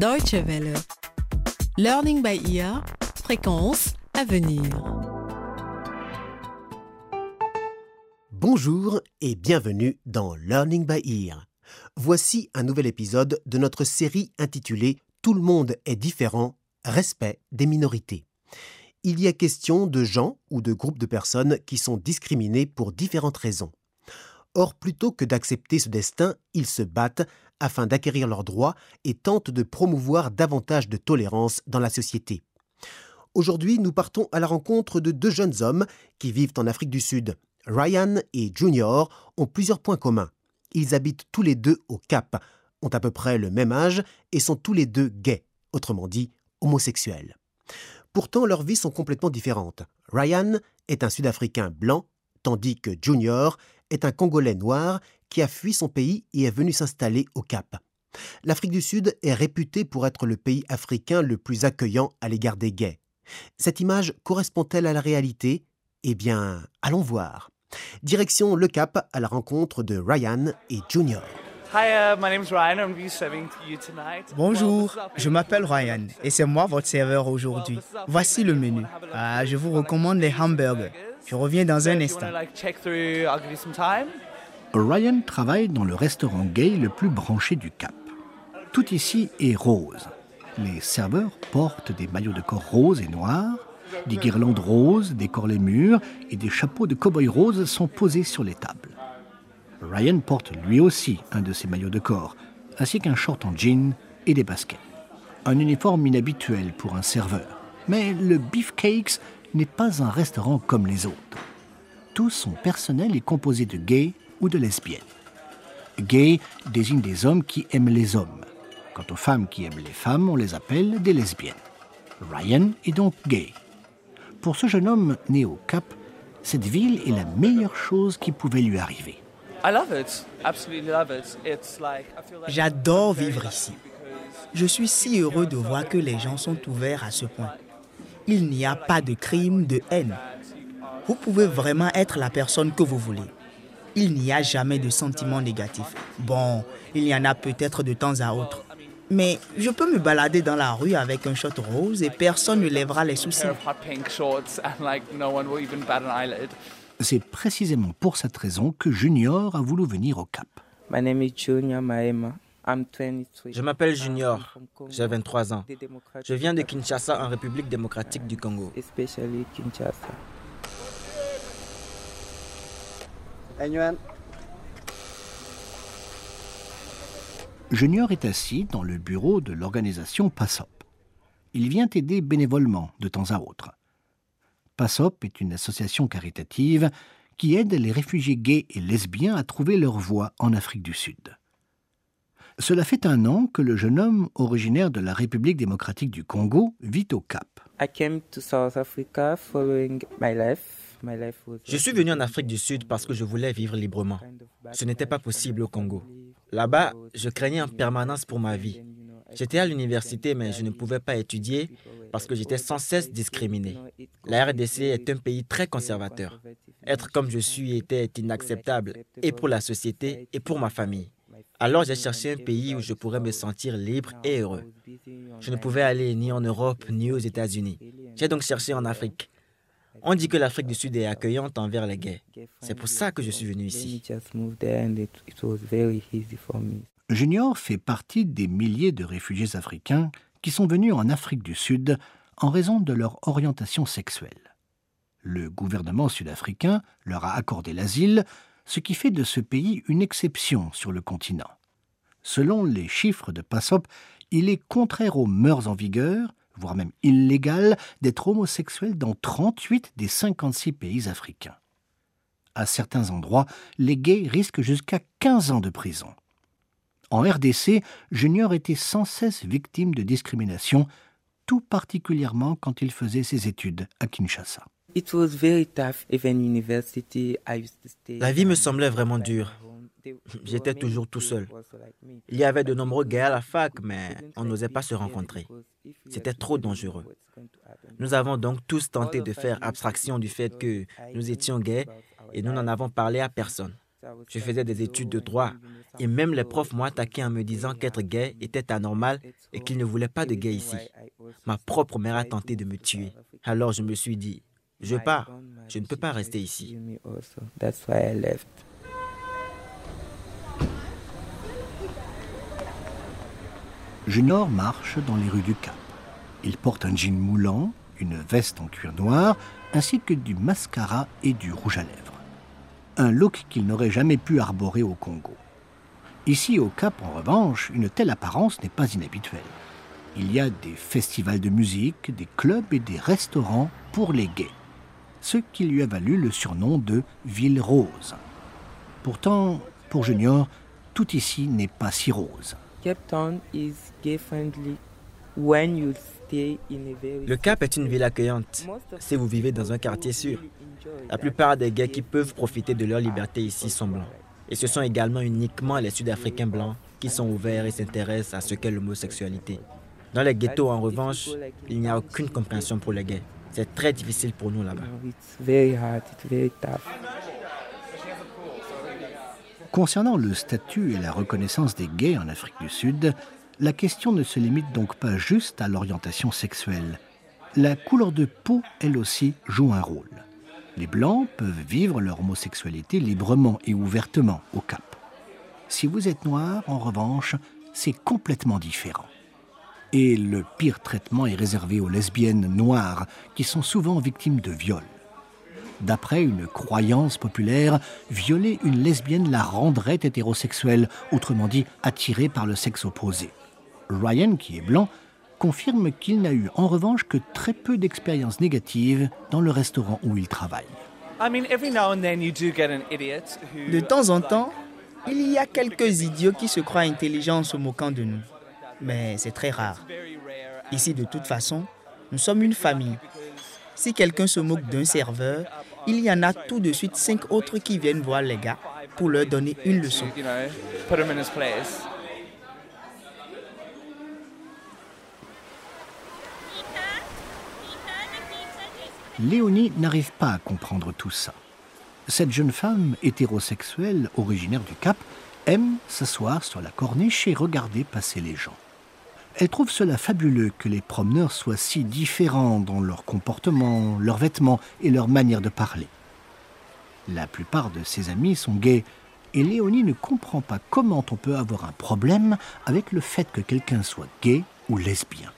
Deutsche Welle. Learning by ear, fréquence à venir. Bonjour et bienvenue dans Learning by Ear. Voici un nouvel épisode de notre série intitulée Tout le monde est différent, respect des minorités. Il y a question de gens ou de groupes de personnes qui sont discriminés pour différentes raisons. Or, plutôt que d'accepter ce destin, ils se battent afin d'acquérir leurs droits et tentent de promouvoir davantage de tolérance dans la société. Aujourd'hui, nous partons à la rencontre de deux jeunes hommes qui vivent en Afrique du Sud. Ryan et Junior ont plusieurs points communs. Ils habitent tous les deux au Cap, ont à peu près le même âge et sont tous les deux gays, autrement dit homosexuels. Pourtant, leurs vies sont complètement différentes. Ryan est un Sud-Africain blanc, tandis que Junior est un Congolais noir qui a fui son pays et est venu s'installer au Cap. L'Afrique du Sud est réputée pour être le pays africain le plus accueillant à l'égard des gays. Cette image correspond-elle à la réalité? Eh bien, allons voir. Direction le Cap à la rencontre de Ryan et Junior. Bonjour, je m'appelle Ryan et c'est moi votre serveur aujourd'hui. Voici le menu. Ah, je vous recommande les hamburgers. Je reviens dans un instant. Ryan travaille dans le restaurant gay le plus branché du Cap. Tout ici est rose. Les serveurs portent des maillots de corps roses et noirs, des guirlandes roses décorent les murs et des chapeaux de cow-boy roses sont posés sur les tables. Ryan porte lui aussi un de ces maillots de corps, ainsi qu'un short en jean et des baskets. Un uniforme inhabituel pour un serveur. Mais le Beefcakes n'est pas un restaurant comme les autres. Tout son personnel est composé de gays ou de lesbiennes. Gay désigne des hommes qui aiment les hommes. Quant aux femmes qui aiment les femmes, on les appelle des lesbiennes. Ryan est donc gay. Pour ce jeune homme né au Cap, cette ville est la meilleure chose qui pouvait lui arriver. J'adore vivre ici. Je suis si heureux de voir que les gens sont ouverts à ce point il n'y a pas de crime, de haine. Vous pouvez vraiment être la personne que vous voulez. Il n'y a jamais de sentiments négatifs. Bon, il y en a peut-être de temps à autre. Mais je peux me balader dans la rue avec un short rose et personne ne lèvera les soucis. C'est précisément pour cette raison que Junior a voulu venir au Cap. Je m'appelle Junior, j'ai 23 ans. Je viens de Kinshasa en République démocratique du Congo. Junior est assis dans le bureau de l'organisation PASSOP. Il vient aider bénévolement de temps à autre. PASSOP est une association caritative qui aide les réfugiés gays et lesbiens à trouver leur voie en Afrique du Sud. Cela fait un an que le jeune homme, originaire de la République démocratique du Congo, vit au Cap. Je suis venu en Afrique du Sud parce que je voulais vivre librement. Ce n'était pas possible au Congo. Là-bas, je craignais en permanence pour ma vie. J'étais à l'université, mais je ne pouvais pas étudier parce que j'étais sans cesse discriminé. La RDC est un pays très conservateur. Être comme je suis était inacceptable, et pour la société, et pour ma famille. Alors j'ai cherché un pays où je pourrais me sentir libre et heureux. Je ne pouvais aller ni en Europe ni aux États-Unis. J'ai donc cherché en Afrique. On dit que l'Afrique du Sud est accueillante envers les gays. C'est pour ça que je suis venu ici. Junior fait partie des milliers de réfugiés africains qui sont venus en Afrique du Sud en raison de leur orientation sexuelle. Le gouvernement sud-africain leur a accordé l'asile, ce qui fait de ce pays une exception sur le continent. Selon les chiffres de PASSOP, il est contraire aux mœurs en vigueur, voire même illégal, d'être homosexuel dans 38 des 56 pays africains. À certains endroits, les gays risquent jusqu'à 15 ans de prison. En RDC, Junior était sans cesse victime de discrimination, tout particulièrement quand il faisait ses études à Kinshasa. La vie me semblait vraiment dure. J'étais toujours tout seul. Il y avait de nombreux gays à la fac, mais on n'osait pas se rencontrer. C'était trop dangereux. Nous avons donc tous tenté de faire abstraction du fait que nous étions gays et nous n'en avons parlé à personne. Je faisais des études de droit Et même les profs m'ont attaqué en me disant qu'être gay était anormal et qu'ils ne voulaient pas de gay ici. Ma propre mère a tenté de me tuer. Alors je me suis dit, je pars, je ne peux pas rester ici. Junior marche dans les rues du Cap. Il porte un jean moulant, une veste en cuir noir, ainsi que du mascara et du rouge à lèvres. Un look qu'il n'aurait jamais pu arborer au Congo. Ici, au Cap, en revanche, une telle apparence n'est pas inhabituelle. Il y a des festivals de musique, des clubs et des restaurants pour les gays, ce qui lui a valu le surnom de Ville Rose. Pourtant, pour Junior, tout ici n'est pas si rose. Le Cap est une ville accueillante si vous vivez dans un quartier sûr. La plupart des gays qui peuvent profiter de leur liberté ici sont blancs. Et ce sont également uniquement les Sud-Africains blancs qui sont ouverts et s'intéressent à ce qu'est l'homosexualité. Dans les ghettos, en revanche, il n'y a aucune compréhension pour les gays. C'est très difficile pour nous là-bas. Concernant le statut et la reconnaissance des gays en Afrique du Sud, la question ne se limite donc pas juste à l'orientation sexuelle. La couleur de peau, elle aussi, joue un rôle. Les Blancs peuvent vivre leur homosexualité librement et ouvertement au Cap. Si vous êtes noir, en revanche, c'est complètement différent. Et le pire traitement est réservé aux lesbiennes noires, qui sont souvent victimes de viols. D'après une croyance populaire, violer une lesbienne la rendrait hétérosexuelle, autrement dit attirée par le sexe opposé. Ryan, qui est blanc, confirme qu'il n'a eu en revanche que très peu d'expériences négatives dans le restaurant où il travaille. De temps en temps, il y a quelques idiots qui se croient intelligents en se moquant de nous. Mais c'est très rare. Ici, de toute façon, nous sommes une famille. Si quelqu'un se moque d'un serveur, il y en a tout de suite cinq autres qui viennent voir les gars pour leur donner une leçon. Léonie n'arrive pas à comprendre tout ça. Cette jeune femme hétérosexuelle originaire du Cap aime s'asseoir sur la corniche et regarder passer les gens. Elle trouve cela fabuleux que les promeneurs soient si différents dans leur comportement, leurs vêtements et leur manière de parler. La plupart de ses amis sont gays et Léonie ne comprend pas comment on peut avoir un problème avec le fait que quelqu'un soit gay ou lesbien.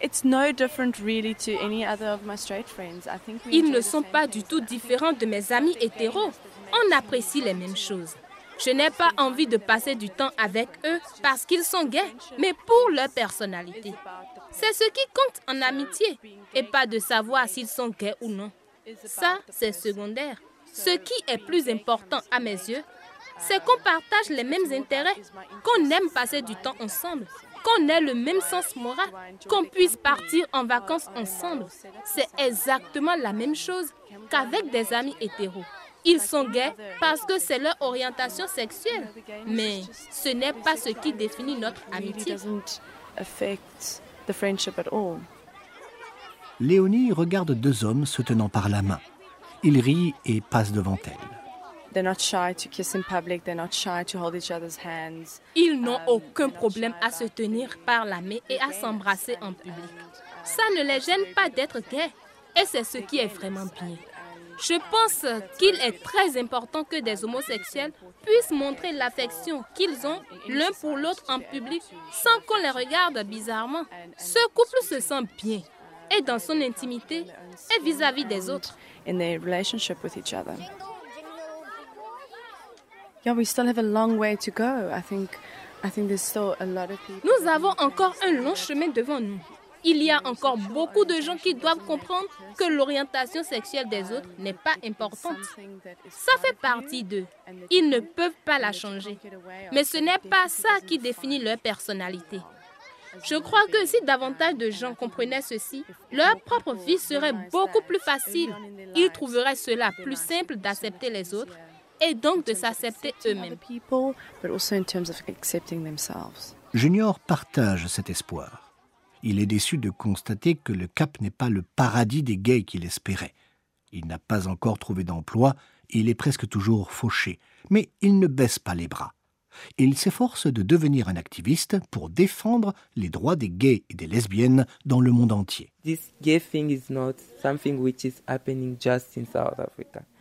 Ils ne sont pas du tout différents de mes amis hétéros. On apprécie les mêmes choses. Je n'ai pas envie de passer du temps avec eux parce qu'ils sont gays, mais pour leur personnalité. C'est ce qui compte en amitié et pas de savoir s'ils sont gays ou non. Ça, c'est secondaire. Ce qui est plus important à mes yeux, c'est qu'on partage les mêmes intérêts, qu'on aime passer du temps ensemble, qu'on ait le même sens moral, qu'on puisse partir en vacances ensemble. C'est exactement la même chose qu'avec des amis hétéros. Ils sont gays parce que c'est leur orientation sexuelle, mais ce n'est pas ce qui définit notre amitié. Léonie regarde deux hommes se tenant par la main. Il rit et passe devant elle. Ils n'ont aucun problème à se tenir par la main et à s'embrasser en public. Ça ne les gêne pas d'être gays. Et c'est ce qui est vraiment bien. Je pense qu'il est très important que des homosexuels puissent montrer l'affection qu'ils ont l'un pour l'autre en public sans qu'on les regarde bizarrement. Ce couple se sent bien et dans son intimité et vis-à-vis des autres. in their relationship with each other. Yeah, we still have a long way to go. I think, I think there's still a lot of people. Nous avons encore un long chemin devant nous. Il y a encore beaucoup de gens qui doivent comprendre que l'orientation sexuelle des autres n'est pas importante. Ça fait partie d'eux. Ils ne peuvent pas la changer. Mais ce n'est pas ça qui définit leur personnalité. Je crois que si davantage de gens comprenaient ceci, leur propre vie serait beaucoup plus facile. Ils trouveraient cela plus simple d'accepter les autres et donc de s'accepter eux-mêmes. Junior partage cet espoir. Il est déçu de constater que le Cap n'est pas le paradis des gays qu'il espérait. Il n'a pas encore trouvé d'emploi et il est presque toujours fauché. Mais il ne baisse pas les bras. Il s'efforce de devenir un activiste pour défendre les droits des gays et des lesbiennes dans le monde entier.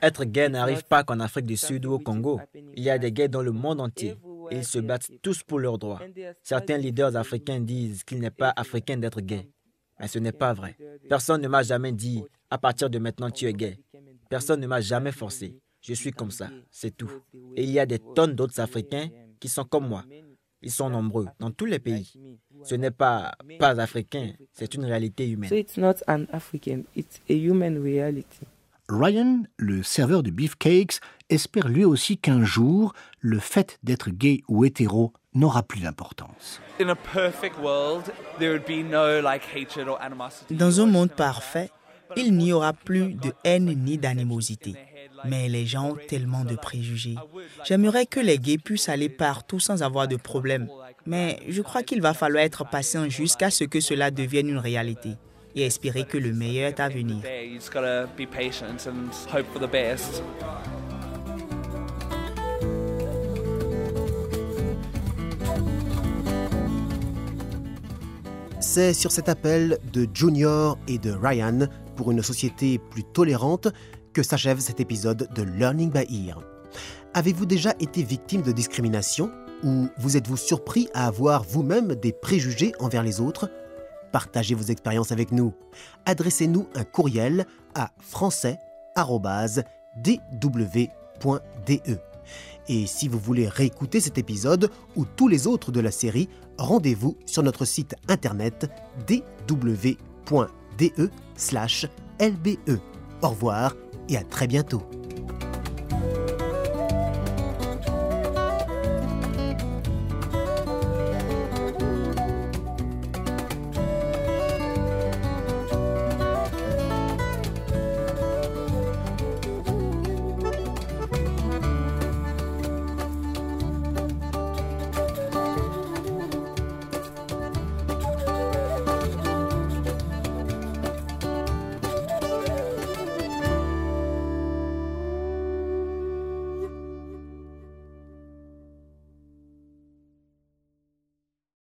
Être gay n'arrive pas qu'en Afrique du Sud ou au Congo. Il y a des gays dans le monde entier. Ils se battent tous pour leurs droits. Certains leaders africains disent qu'il n'est pas africain d'être gay. Mais ce n'est pas vrai. Personne ne m'a jamais dit, à partir de maintenant, tu es gay. Personne ne m'a jamais forcé. Je suis comme ça, c'est tout. Et il y a des tonnes d'autres Africains qui sont comme moi. Ils sont nombreux dans tous les pays. Ce n'est pas pas africain, c'est une réalité humaine. Ryan, le serveur de Beefcakes, espère lui aussi qu'un jour, le fait d'être gay ou hétéro n'aura plus d'importance. Dans un monde parfait, il n'y aura plus de haine ni d'animosité. Mais les gens ont tellement de préjugés. J'aimerais que les gays puissent aller partout sans avoir de problème. Mais je crois qu'il va falloir être patient jusqu'à ce que cela devienne une réalité et espérer que le meilleur est à venir. C'est sur cet appel de Junior et de Ryan pour une société plus tolérante que s'achève cet épisode de Learning by Ear. Avez-vous déjà été victime de discrimination ou vous êtes-vous surpris à avoir vous-même des préjugés envers les autres? Partagez vos expériences avec nous. Adressez-nous un courriel à français.dw.de. Et si vous voulez réécouter cet épisode ou tous les autres de la série, rendez-vous sur notre site internet dw.de/lbe. Au revoir et à très bientôt.